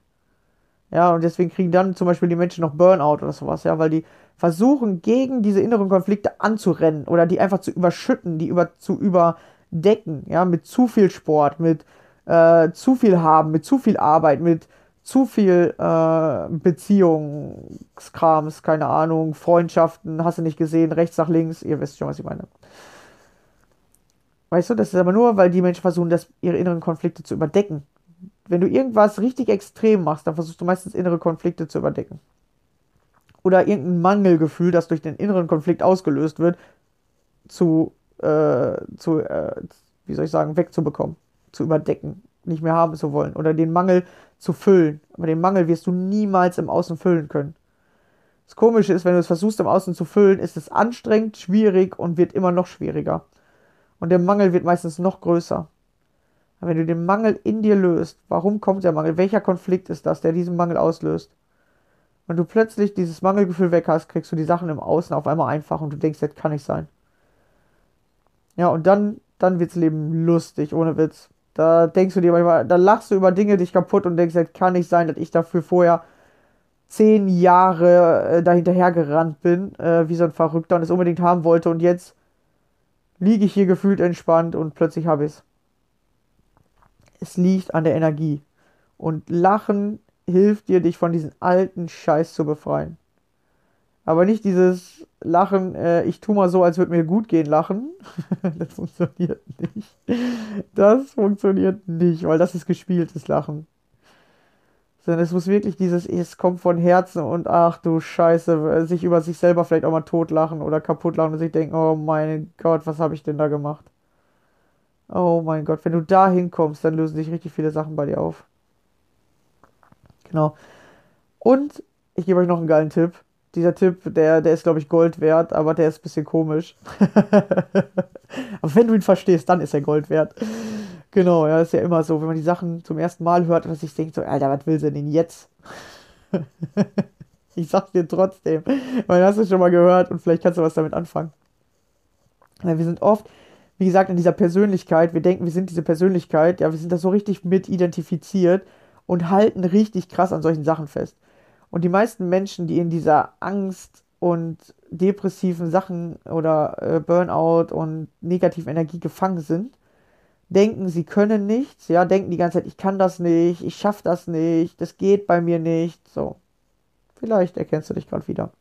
Ja, und deswegen kriegen dann zum Beispiel die Menschen noch Burnout oder sowas, ja, weil die versuchen, gegen diese inneren Konflikte anzurennen oder die einfach zu überschütten, die über, zu überdecken, ja, mit zu viel Sport, mit äh, zu viel haben, mit zu viel Arbeit, mit zu viel äh, Beziehungskrams, keine Ahnung, Freundschaften, hast du nicht gesehen, rechts nach links, ihr wisst schon, was ich meine. Weißt du, das ist aber nur, weil die Menschen versuchen, das, ihre inneren Konflikte zu überdecken. Wenn du irgendwas richtig extrem machst, dann versuchst du meistens innere Konflikte zu überdecken. Oder irgendein Mangelgefühl, das durch den inneren Konflikt ausgelöst wird, zu, äh, zu äh, wie soll ich sagen, wegzubekommen, zu überdecken, nicht mehr haben zu wollen. Oder den Mangel zu füllen. Aber den Mangel wirst du niemals im Außen füllen können. Das Komische ist, wenn du es versuchst im Außen zu füllen, ist es anstrengend, schwierig und wird immer noch schwieriger. Und der Mangel wird meistens noch größer. Wenn du den Mangel in dir löst, warum kommt der Mangel? Welcher Konflikt ist das, der diesen Mangel auslöst? Wenn du plötzlich dieses Mangelgefühl weg hast, kriegst du die Sachen im Außen auf einmal einfach und du denkst, das kann nicht sein. Ja, und dann, dann wirds Leben lustig, ohne Witz. Da denkst du dir manchmal, da lachst du über Dinge dich kaputt und denkst, das kann nicht sein, dass ich dafür vorher zehn Jahre äh, dahinterher gerannt bin, äh, wie so ein Verrückter und es unbedingt haben wollte und jetzt liege ich hier gefühlt entspannt und plötzlich habe ich es. Es liegt an der Energie. Und Lachen hilft dir, dich von diesem alten Scheiß zu befreien. Aber nicht dieses Lachen, äh, ich tu mal so, als würde mir gut gehen, lachen. das funktioniert nicht. Das funktioniert nicht, weil das ist gespieltes Lachen. Sondern es muss wirklich dieses, es kommt von Herzen und ach du Scheiße, sich über sich selber vielleicht auch mal totlachen oder kaputt lachen und sich denken, oh mein Gott, was habe ich denn da gemacht? Oh mein Gott, wenn du da hinkommst, dann lösen sich richtig viele Sachen bei dir auf. Genau. Und ich gebe euch noch einen geilen Tipp. Dieser Tipp, der, der ist, glaube ich, Gold wert, aber der ist ein bisschen komisch. aber wenn du ihn verstehst, dann ist er Gold wert. Genau, ja, ist ja immer so, wenn man die Sachen zum ersten Mal hört, dass sich denkt so, Alter, was will sie denn jetzt? ich sag's dir trotzdem, weil hast du schon mal gehört und vielleicht kannst du was damit anfangen. Weil wir sind oft, wie gesagt, in dieser Persönlichkeit, wir denken, wir sind diese Persönlichkeit, ja, wir sind da so richtig mit identifiziert und halten richtig krass an solchen Sachen fest. Und die meisten Menschen, die in dieser Angst und depressiven Sachen oder äh, Burnout und negativen Energie gefangen sind, denken, sie können nichts, ja, denken die ganze Zeit, ich kann das nicht, ich schaffe das nicht, das geht bei mir nicht, so. Vielleicht erkennst du dich gerade wieder.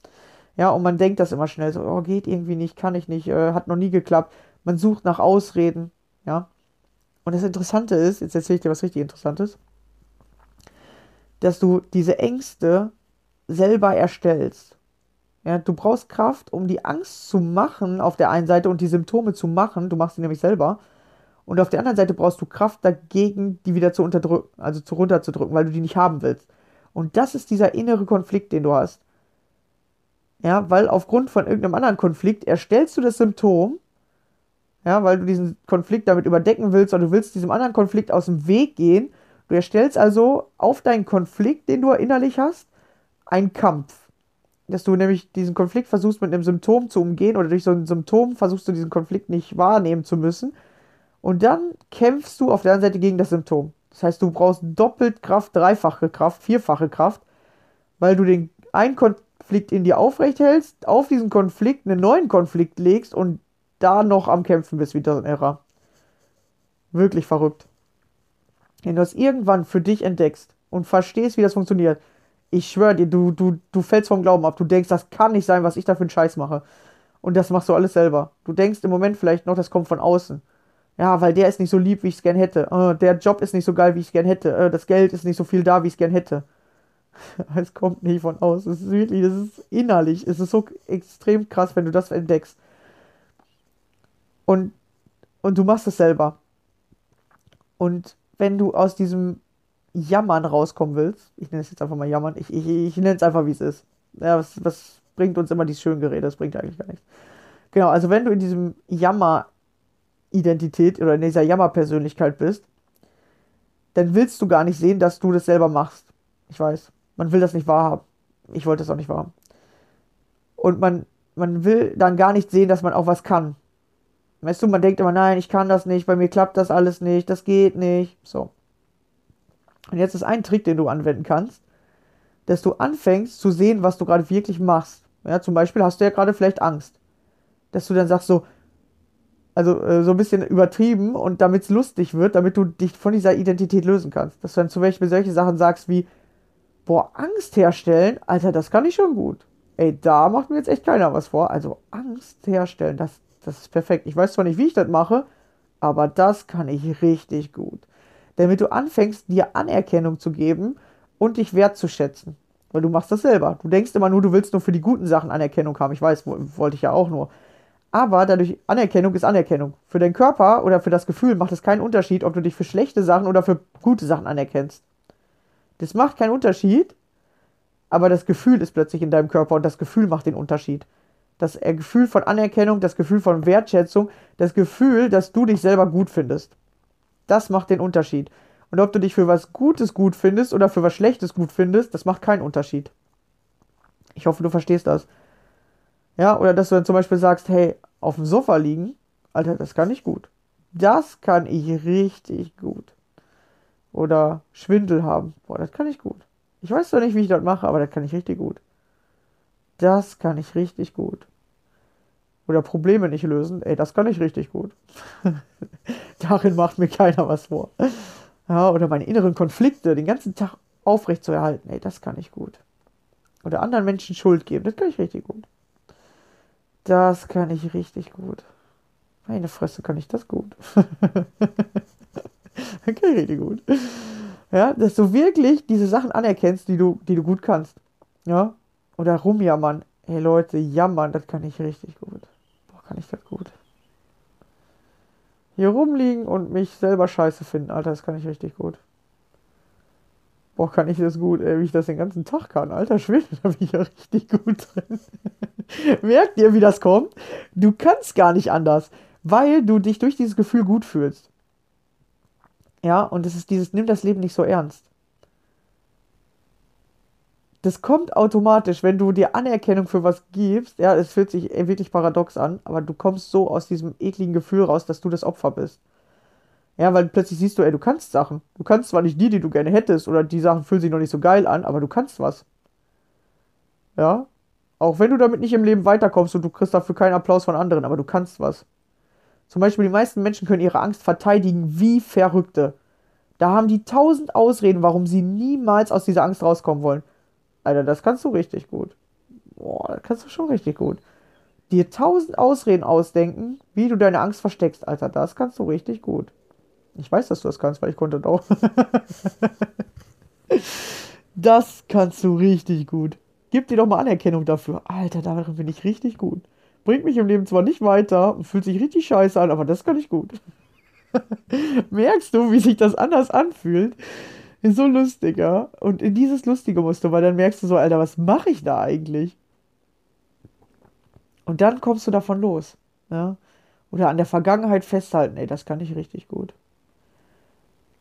Ja, und man denkt das immer schnell so, oh, geht irgendwie nicht, kann ich nicht, äh, hat noch nie geklappt. Man sucht nach Ausreden, ja. Und das Interessante ist, jetzt erzähle ich dir was richtig Interessantes, dass du diese Ängste selber erstellst. Ja, du brauchst Kraft, um die Angst zu machen auf der einen Seite und die Symptome zu machen. Du machst sie nämlich selber. Und auf der anderen Seite brauchst du Kraft dagegen, die wieder zu unterdrücken, also zu runterzudrücken, weil du die nicht haben willst. Und das ist dieser innere Konflikt, den du hast. Ja, weil aufgrund von irgendeinem anderen Konflikt erstellst du das Symptom, ja, weil du diesen Konflikt damit überdecken willst oder du willst diesem anderen Konflikt aus dem Weg gehen. Du erstellst also auf deinen Konflikt, den du innerlich hast, einen Kampf. Dass du nämlich diesen Konflikt versuchst mit einem Symptom zu umgehen oder durch so ein Symptom versuchst du diesen Konflikt nicht wahrnehmen zu müssen und dann kämpfst du auf der anderen Seite gegen das Symptom. Das heißt, du brauchst doppelt Kraft, dreifache Kraft, vierfache Kraft, weil du den einen Konflikt in dir aufrecht hältst, auf diesen Konflikt einen neuen Konflikt legst und da noch am Kämpfen bist, wie ein Irrer. Wirklich verrückt. Wenn du das irgendwann für dich entdeckst und verstehst, wie das funktioniert, ich schwöre dir, du, du, du fällst vom Glauben ab. Du denkst, das kann nicht sein, was ich da für einen Scheiß mache. Und das machst du alles selber. Du denkst im Moment vielleicht noch, das kommt von außen. Ja, weil der ist nicht so lieb, wie ich es gern hätte. Oh, der Job ist nicht so geil, wie ich es gern hätte. Oh, das Geld ist nicht so viel da, wie ich es gern hätte. es kommt nicht von außen. Es ist wirklich, das ist innerlich. Es ist so extrem krass, wenn du das entdeckst. Und, und du machst es selber. Und wenn du aus diesem Jammern rauskommen willst, ich nenne es jetzt einfach mal Jammern, ich, ich, ich nenne es einfach, wie es ist. Ja, was, was bringt uns immer dieses Schöngerät? Das bringt eigentlich gar nichts. Genau, also wenn du in diesem Jammer Identität oder in dieser Jammerpersönlichkeit bist, dann willst du gar nicht sehen, dass du das selber machst. Ich weiß. Man will das nicht wahrhaben. Ich wollte das auch nicht wahrhaben. Und man, man will dann gar nicht sehen, dass man auch was kann. Weißt du, man denkt immer, nein, ich kann das nicht, bei mir klappt das alles nicht, das geht nicht. So. Und jetzt ist ein Trick, den du anwenden kannst, dass du anfängst zu sehen, was du gerade wirklich machst. Ja, zum Beispiel hast du ja gerade vielleicht Angst. Dass du dann sagst so, also äh, so ein bisschen übertrieben und damit es lustig wird, damit du dich von dieser Identität lösen kannst. Dass du dann zum Beispiel solche Sachen sagst wie, boah, Angst herstellen, Alter, das kann ich schon gut. Ey, da macht mir jetzt echt keiner was vor. Also Angst herstellen, das, das ist perfekt. Ich weiß zwar nicht, wie ich das mache, aber das kann ich richtig gut. Damit du anfängst, dir Anerkennung zu geben und dich wertzuschätzen. Weil du machst das selber. Du denkst immer nur, du willst nur für die guten Sachen Anerkennung haben. Ich weiß, wollte ich ja auch nur. Aber dadurch, Anerkennung ist Anerkennung. Für deinen Körper oder für das Gefühl macht es keinen Unterschied, ob du dich für schlechte Sachen oder für gute Sachen anerkennst. Das macht keinen Unterschied. aber das Gefühl ist plötzlich in deinem Körper und das Gefühl macht den Unterschied. Das äh, Gefühl von Anerkennung, das Gefühl von Wertschätzung, das Gefühl, dass du dich selber gut findest. Das macht den Unterschied. Und ob du dich für was Gutes gut findest oder für was Schlechtes gut findest, das macht keinen Unterschied. Ich hoffe, du verstehst das. Ja, oder dass du dann zum Beispiel sagst, hey, auf dem Sofa liegen, Alter, das kann ich gut. Das kann ich richtig gut. Oder Schwindel haben, boah, das kann ich gut. Ich weiß zwar nicht, wie ich das mache, aber das kann ich richtig gut. Das kann ich richtig gut. Oder Probleme nicht lösen, ey, das kann ich richtig gut. Darin macht mir keiner was vor. Ja, oder meine inneren Konflikte den ganzen Tag aufrecht zu erhalten, ey, das kann ich gut. Oder anderen Menschen Schuld geben, das kann ich richtig gut. Das kann ich richtig gut. Meine Fresse kann ich das gut. ich richtig gut. Ja, dass du wirklich diese Sachen anerkennst, die du, die du gut kannst. Ja. Oder rumjammern. Hey Leute, jammern, das kann ich richtig gut. Boah, kann ich das gut. Hier rumliegen und mich selber scheiße finden, Alter, das kann ich richtig gut. Boah, kann ich das gut, ey, wie ich das den ganzen Tag kann. Alter Schwede, da bin ich ja richtig gut drin. Merkt ihr, wie das kommt? Du kannst gar nicht anders, weil du dich durch dieses Gefühl gut fühlst. Ja, und es ist dieses, nimm das Leben nicht so ernst. Das kommt automatisch, wenn du dir Anerkennung für was gibst. Ja, es fühlt sich wirklich paradox an, aber du kommst so aus diesem ekligen Gefühl raus, dass du das Opfer bist. Ja, weil plötzlich siehst du, ey, du kannst Sachen. Du kannst zwar nicht die, die du gerne hättest, oder die Sachen fühlen sich noch nicht so geil an, aber du kannst was. Ja, auch wenn du damit nicht im Leben weiterkommst und du kriegst dafür keinen Applaus von anderen, aber du kannst was. Zum Beispiel, die meisten Menschen können ihre Angst verteidigen wie Verrückte. Da haben die tausend Ausreden, warum sie niemals aus dieser Angst rauskommen wollen. Alter, das kannst du richtig gut. Boah, das kannst du schon richtig gut. Dir tausend Ausreden ausdenken, wie du deine Angst versteckst, Alter, das kannst du richtig gut. Ich weiß, dass du das kannst, weil ich konnte das auch. das kannst du richtig gut. Gib dir doch mal Anerkennung dafür. Alter, darin bin ich richtig gut. Bringt mich im Leben zwar nicht weiter und fühlt sich richtig scheiße an, aber das kann ich gut. Merkst du, wie sich das anders anfühlt? Ist so lustiger. Und in dieses Lustige musst du, weil dann merkst du so, Alter, was mache ich da eigentlich? Und dann kommst du davon los. Ja? Oder an der Vergangenheit festhalten, ey, das kann ich richtig gut.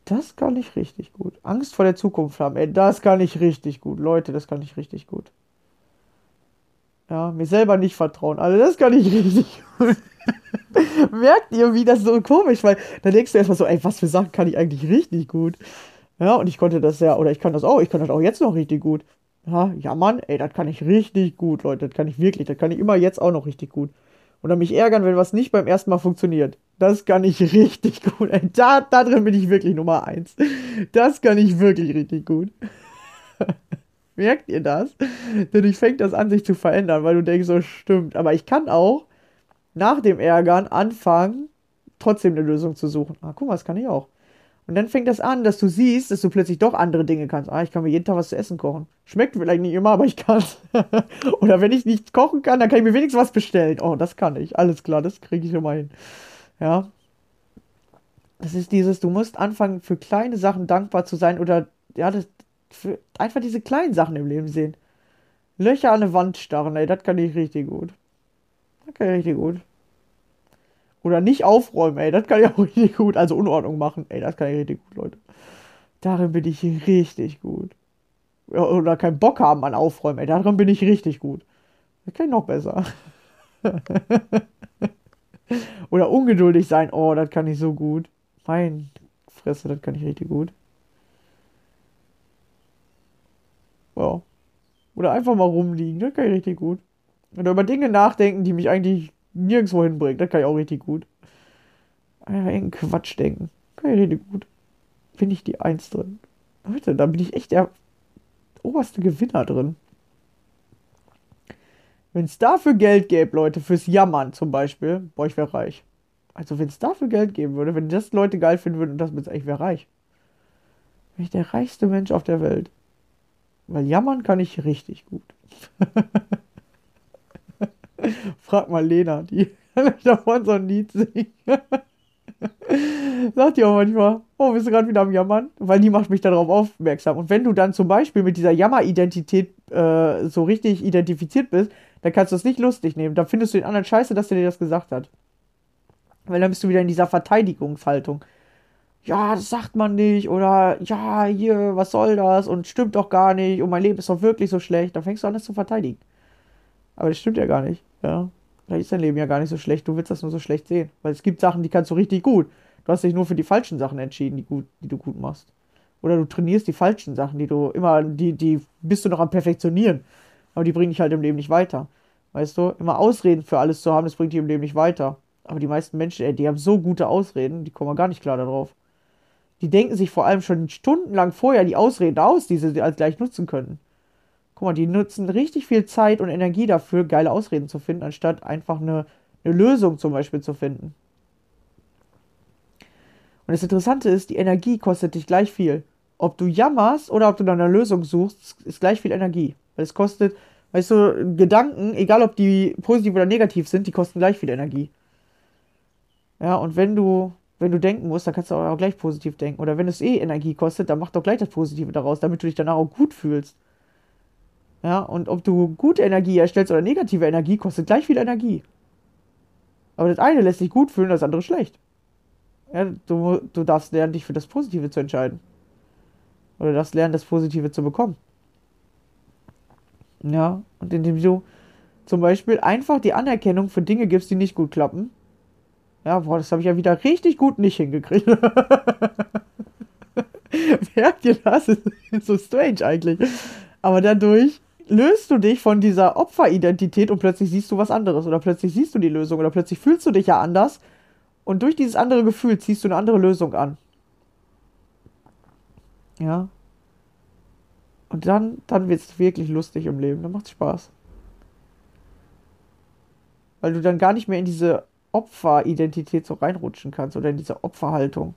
Das kann ich richtig gut. Angst vor der Zukunft haben, ey, das kann ich richtig gut. Leute, das kann ich richtig gut. Ja, mir selber nicht vertrauen. Also das kann ich richtig gut. Merkt ihr, wie das so komisch, weil da denkst du erstmal so, ey, was für Sachen kann ich eigentlich richtig gut? Ja, und ich konnte das ja, oder ich kann das auch, ich kann das auch jetzt noch richtig gut. Ja, ja, Mann, ey, das kann ich richtig gut, Leute. Das kann ich wirklich, das kann ich immer jetzt auch noch richtig gut. Und dann mich ärgern, wenn was nicht beim ersten Mal funktioniert. Das kann ich richtig gut. Da, da drin bin ich wirklich Nummer eins. Das kann ich wirklich richtig gut. Merkt ihr das? Dadurch fängt das an, sich zu verändern, weil du denkst, so stimmt. Aber ich kann auch nach dem Ärgern anfangen, trotzdem eine Lösung zu suchen. Ah, guck mal, das kann ich auch. Und dann fängt das an, dass du siehst, dass du plötzlich doch andere Dinge kannst. Ah, ich kann mir jeden Tag was zu essen kochen. Schmeckt vielleicht nicht immer, aber ich kann Oder wenn ich nicht kochen kann, dann kann ich mir wenigstens was bestellen. Oh, das kann ich. Alles klar, das kriege ich immer hin. Ja. Das ist dieses, du musst anfangen, für kleine Sachen dankbar zu sein oder ja, das, für einfach diese kleinen Sachen im Leben sehen. Löcher an eine Wand starren, ey, das kann ich richtig gut. Das kann ich richtig gut. Oder nicht aufräumen, ey, das kann ich auch richtig gut. Also Unordnung machen, ey, das kann ich richtig gut, Leute. Darin bin ich richtig gut. Oder keinen Bock haben an Aufräumen, ey, darin bin ich richtig gut. Das kann ich noch besser. Oder ungeduldig sein, oh, das kann ich so gut. Mein Fresse, das kann ich richtig gut. Ja. Oder einfach mal rumliegen, das kann ich richtig gut. Oder über Dinge nachdenken, die mich eigentlich nirgendwo hinbringen, das kann ich auch richtig gut. Einfach irgendeinen Quatsch denken, kann ich richtig gut. Bin ich die Eins drin. Leute, da bin ich echt der oberste Gewinner drin. Wenn es dafür Geld gäbe, Leute, fürs Jammern zum Beispiel, boah, ich wäre reich. Also wenn es dafür Geld geben würde, wenn das Leute geil finden würden und das mit ich wäre reich. Wäre ich der reichste Mensch auf der Welt. Weil jammern kann ich richtig gut. Frag mal Lena, die kann davon so ein Lied singen. Sagt die auch manchmal, oh, bist du gerade wieder am Jammern? Weil die macht mich darauf aufmerksam. Und wenn du dann zum Beispiel mit dieser Jammer-Identität äh, so richtig identifiziert bist, dann kannst du es nicht lustig nehmen. Dann findest du den anderen scheiße, dass der dir das gesagt hat. Weil dann bist du wieder in dieser Verteidigungshaltung. Ja, das sagt man nicht. Oder ja, hier, was soll das? Und stimmt doch gar nicht. Und mein Leben ist doch wirklich so schlecht. Dann fängst du an, das zu verteidigen. Aber das stimmt ja gar nicht. Ja. Vielleicht ist dein Leben ja gar nicht so schlecht. Du willst das nur so schlecht sehen. Weil es gibt Sachen, die kannst du richtig gut. Du hast dich nur für die falschen Sachen entschieden, die, gut, die du gut machst. Oder du trainierst die falschen Sachen, die du immer, die, die bist du noch am Perfektionieren. Aber die bringen dich halt im Leben nicht weiter. Weißt du, immer Ausreden für alles zu haben, das bringt dich im Leben nicht weiter. Aber die meisten Menschen, ey, die haben so gute Ausreden, die kommen gar nicht klar darauf. Die denken sich vor allem schon stundenlang vorher die Ausreden aus, die sie als gleich nutzen könnten. Guck mal, die nutzen richtig viel Zeit und Energie dafür, geile Ausreden zu finden, anstatt einfach eine, eine Lösung zum Beispiel zu finden. Und das Interessante ist, die Energie kostet dich gleich viel. Ob du jammerst oder ob du nach einer Lösung suchst, ist gleich viel Energie. Weil es kostet, weißt du, Gedanken, egal ob die positiv oder negativ sind, die kosten gleich viel Energie. Ja, und wenn du, wenn du denken musst, dann kannst du auch gleich positiv denken. Oder wenn es eh Energie kostet, dann mach doch gleich das Positive daraus, damit du dich danach auch gut fühlst. Ja, und ob du gute Energie erstellst oder negative Energie, kostet gleich viel Energie. Aber das eine lässt sich gut fühlen, das andere schlecht. Ja, du, du darfst lernen, dich für das Positive zu entscheiden. Oder darfst lernen, das Positive zu bekommen. Ja, und indem du zum Beispiel einfach die Anerkennung für Dinge gibst, die nicht gut klappen. Ja, boah, das habe ich ja wieder richtig gut nicht hingekriegt. Merkt ihr das? Das ist so strange eigentlich. Aber dadurch löst du dich von dieser Opferidentität und plötzlich siehst du was anderes. Oder plötzlich siehst du die Lösung. Oder plötzlich fühlst du dich ja anders. Und durch dieses andere Gefühl ziehst du eine andere Lösung an. Ja. Und dann, dann wird es wirklich lustig im Leben. Dann macht es Spaß. Weil du dann gar nicht mehr in diese Opferidentität so reinrutschen kannst oder in diese Opferhaltung.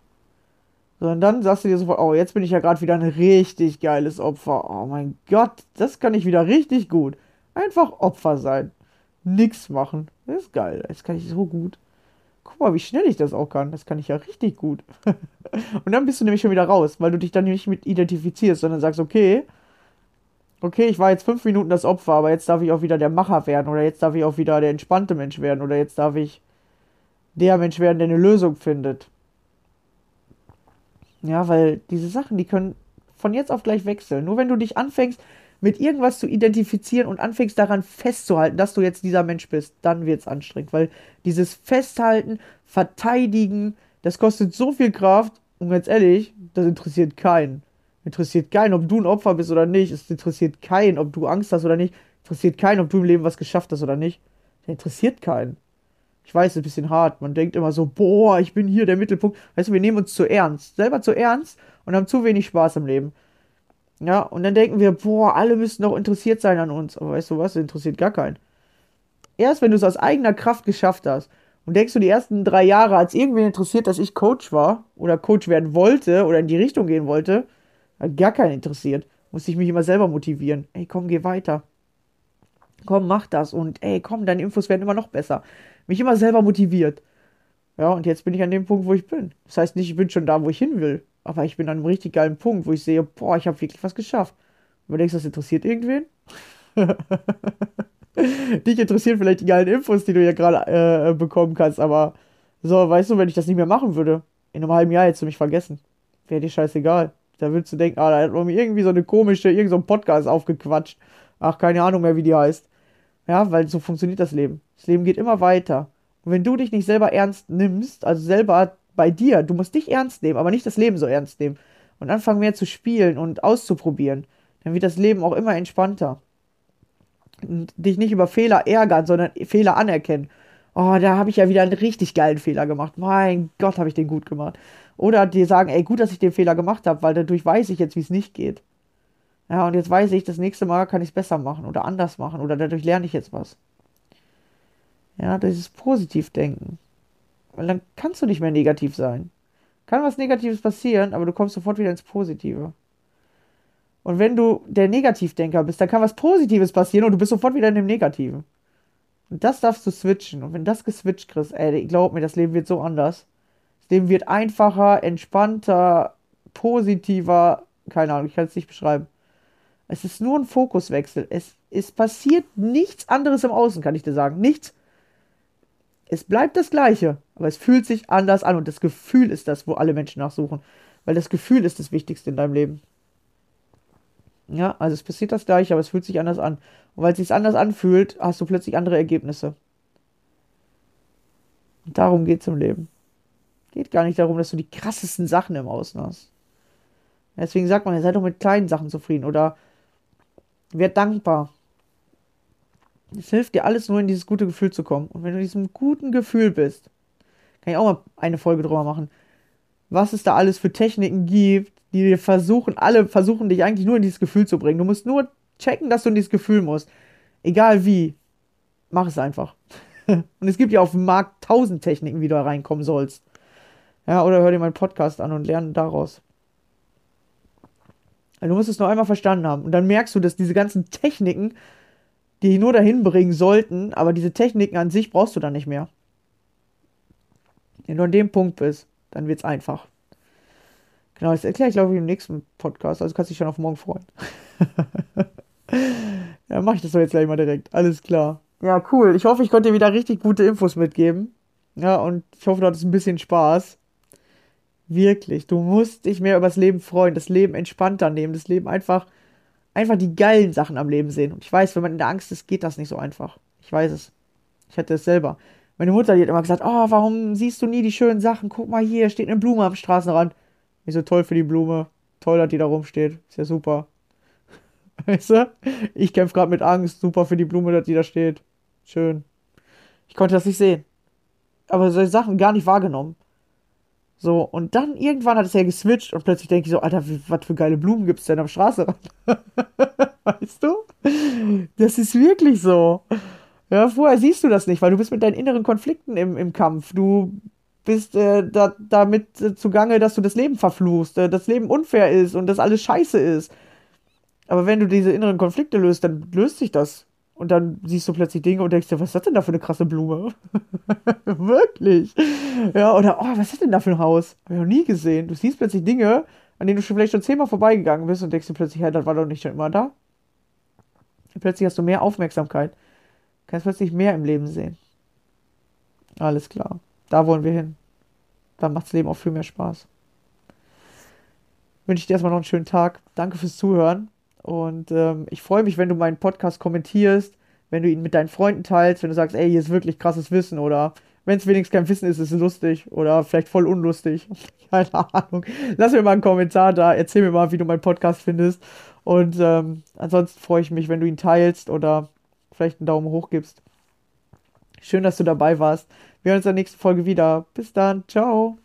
Sondern dann sagst du dir sofort, oh, jetzt bin ich ja gerade wieder ein richtig geiles Opfer. Oh mein Gott, das kann ich wieder richtig gut. Einfach Opfer sein. Nix machen. Das ist geil. Das kann ich so gut. Guck mal, wie schnell ich das auch kann. Das kann ich ja richtig gut. Und dann bist du nämlich schon wieder raus, weil du dich dann nicht mit identifizierst, sondern sagst, okay, okay, ich war jetzt fünf Minuten das Opfer, aber jetzt darf ich auch wieder der Macher werden oder jetzt darf ich auch wieder der entspannte Mensch werden oder jetzt darf ich der Mensch werden, der eine Lösung findet. Ja, weil diese Sachen, die können von jetzt auf gleich wechseln. Nur wenn du dich anfängst, mit irgendwas zu identifizieren und anfängst daran festzuhalten, dass du jetzt dieser Mensch bist, dann wird es anstrengend. Weil dieses Festhalten, Verteidigen, das kostet so viel Kraft und ganz ehrlich, das interessiert keinen. Interessiert keinen, ob du ein Opfer bist oder nicht. Es interessiert keinen, ob du Angst hast oder nicht. Interessiert keinen, ob du im Leben was geschafft hast oder nicht. Das interessiert keinen. Ich weiß, ist ein bisschen hart. Man denkt immer so, boah, ich bin hier der Mittelpunkt. Weißt du, wir nehmen uns zu ernst. Selber zu ernst und haben zu wenig Spaß im Leben. Ja, und dann denken wir, boah, alle müssten doch interessiert sein an uns. Aber weißt du was, interessiert gar keinen. Erst wenn du es aus eigener Kraft geschafft hast und denkst du die ersten drei Jahre, als irgendwen interessiert, dass ich Coach war oder Coach werden wollte oder in die Richtung gehen wollte, hat gar keinen interessiert. Musste ich mich immer selber motivieren. Ey, komm, geh weiter. Komm, mach das. Und ey, komm, deine Infos werden immer noch besser mich immer selber motiviert. Ja, und jetzt bin ich an dem Punkt, wo ich bin. Das heißt nicht, ich bin schon da, wo ich hin will. Aber ich bin an einem richtig geilen Punkt, wo ich sehe, boah, ich habe wirklich was geschafft. Und du denkst, das interessiert irgendwen? Dich interessieren vielleicht die geilen Infos, die du ja gerade äh, bekommen kannst, aber so, weißt du, wenn ich das nicht mehr machen würde, in einem halben Jahr hättest du mich vergessen. Wäre dir scheißegal. Da würdest du denken, ah, da hat mir irgendwie so eine komische, irgend so Podcast aufgequatscht. Ach, keine Ahnung mehr, wie die heißt. Ja, weil so funktioniert das Leben. Das Leben geht immer weiter. Und wenn du dich nicht selber ernst nimmst, also selber bei dir, du musst dich ernst nehmen, aber nicht das Leben so ernst nehmen und anfangen mehr zu spielen und auszuprobieren, dann wird das Leben auch immer entspannter. Und dich nicht über Fehler ärgern, sondern Fehler anerkennen. Oh, da habe ich ja wieder einen richtig geilen Fehler gemacht. Mein Gott, habe ich den gut gemacht. Oder dir sagen, ey, gut, dass ich den Fehler gemacht habe, weil dadurch weiß ich jetzt, wie es nicht geht. Ja, und jetzt weiß ich, das nächste Mal kann ich es besser machen oder anders machen oder dadurch lerne ich jetzt was. Ja, das ist Positivdenken. Weil dann kannst du nicht mehr negativ sein. Kann was Negatives passieren, aber du kommst sofort wieder ins Positive. Und wenn du der Negativdenker bist, dann kann was Positives passieren und du bist sofort wieder in dem Negativen. Und das darfst du switchen. Und wenn das geswitcht kriegst, ey, glaub mir, das Leben wird so anders. Leben wird einfacher, entspannter, positiver. Keine Ahnung, ich kann es nicht beschreiben. Es ist nur ein Fokuswechsel. Es, es passiert nichts anderes im Außen, kann ich dir sagen. Nichts. Es bleibt das Gleiche, aber es fühlt sich anders an und das Gefühl ist das, wo alle Menschen nachsuchen. Weil das Gefühl ist das Wichtigste in deinem Leben. Ja, also es passiert das Gleiche, aber es fühlt sich anders an. Und weil es sich anders anfühlt, hast du plötzlich andere Ergebnisse. Und darum geht es im Leben. Geht gar nicht darum, dass du die krassesten Sachen im Außen hast. Deswegen sagt man, ja, sei doch mit kleinen Sachen zufrieden oder werd dankbar. Es hilft dir alles nur in dieses gute Gefühl zu kommen. Und wenn du in diesem guten Gefühl bist, kann ich auch mal eine Folge drüber machen, was es da alles für Techniken gibt, die dir versuchen, alle versuchen dich eigentlich nur in dieses Gefühl zu bringen. Du musst nur checken, dass du in dieses Gefühl musst. Egal wie. Mach es einfach. Und es gibt ja auf dem Markt tausend Techniken, wie du da reinkommen sollst. Ja, oder hör dir meinen Podcast an und lerne daraus. Also du musst es nur einmal verstanden haben. Und dann merkst du, dass diese ganzen Techniken die nur dahin bringen sollten, aber diese Techniken an sich brauchst du dann nicht mehr. Wenn du an dem Punkt bist, dann wird es einfach. Genau, das erkläre ich, glaube ich, im nächsten Podcast. Also kannst du dich schon auf morgen freuen. ja, mache ich das doch jetzt gleich mal direkt. Alles klar. Ja, cool. Ich hoffe, ich konnte dir wieder richtig gute Infos mitgeben. Ja, und ich hoffe, du hattest ein bisschen Spaß. Wirklich. Du musst dich mehr über das Leben freuen, das Leben entspannter nehmen, das Leben einfach, einfach die geilen Sachen am Leben sehen. Und ich weiß, wenn man in der Angst ist, geht das nicht so einfach. Ich weiß es. Ich hatte es selber. Meine Mutter, die hat immer gesagt, oh, warum siehst du nie die schönen Sachen? Guck mal hier, steht eine Blume am Straßenrand. Nicht so toll für die Blume. Toll, dass die da rumsteht. Ist ja super. Weißt du? Ich kämpfe gerade mit Angst. Super für die Blume, dass die da steht. Schön. Ich konnte das nicht sehen. Aber solche Sachen gar nicht wahrgenommen. So, und dann irgendwann hat es ja geswitcht und plötzlich denke ich so, Alter, was für geile Blumen gibt es denn am Straßenrand? weißt du? Das ist wirklich so. Ja, vorher siehst du das nicht, weil du bist mit deinen inneren Konflikten im, im Kampf. Du bist äh, da, damit äh, zugange, dass du das Leben verfluchst, äh, das Leben unfair ist und das alles scheiße ist. Aber wenn du diese inneren Konflikte löst, dann löst sich das. Und dann siehst du plötzlich Dinge und denkst dir, was ist das denn da für eine krasse Blume? Wirklich. Ja, oder, oh, was ist denn da für ein Haus? Hab ich noch nie gesehen. Du siehst plötzlich Dinge, an denen du schon vielleicht schon zehnmal vorbeigegangen bist und denkst dir plötzlich, hey, das war doch nicht schon immer da. Und plötzlich hast du mehr Aufmerksamkeit. Kannst plötzlich mehr im Leben sehen. Alles klar. Da wollen wir hin. Dann macht das Leben auch viel mehr Spaß. Wünsche ich dir erstmal noch einen schönen Tag. Danke fürs Zuhören. Und ähm, ich freue mich, wenn du meinen Podcast kommentierst, wenn du ihn mit deinen Freunden teilst, wenn du sagst, ey, hier ist wirklich krasses Wissen oder wenn es wenigstens kein Wissen ist, ist es lustig oder vielleicht voll unlustig. Keine Ahnung. Lass mir mal einen Kommentar da, erzähl mir mal, wie du meinen Podcast findest. Und ähm, ansonsten freue ich mich, wenn du ihn teilst oder vielleicht einen Daumen hoch gibst. Schön, dass du dabei warst. Wir hören uns in der nächsten Folge wieder. Bis dann. Ciao.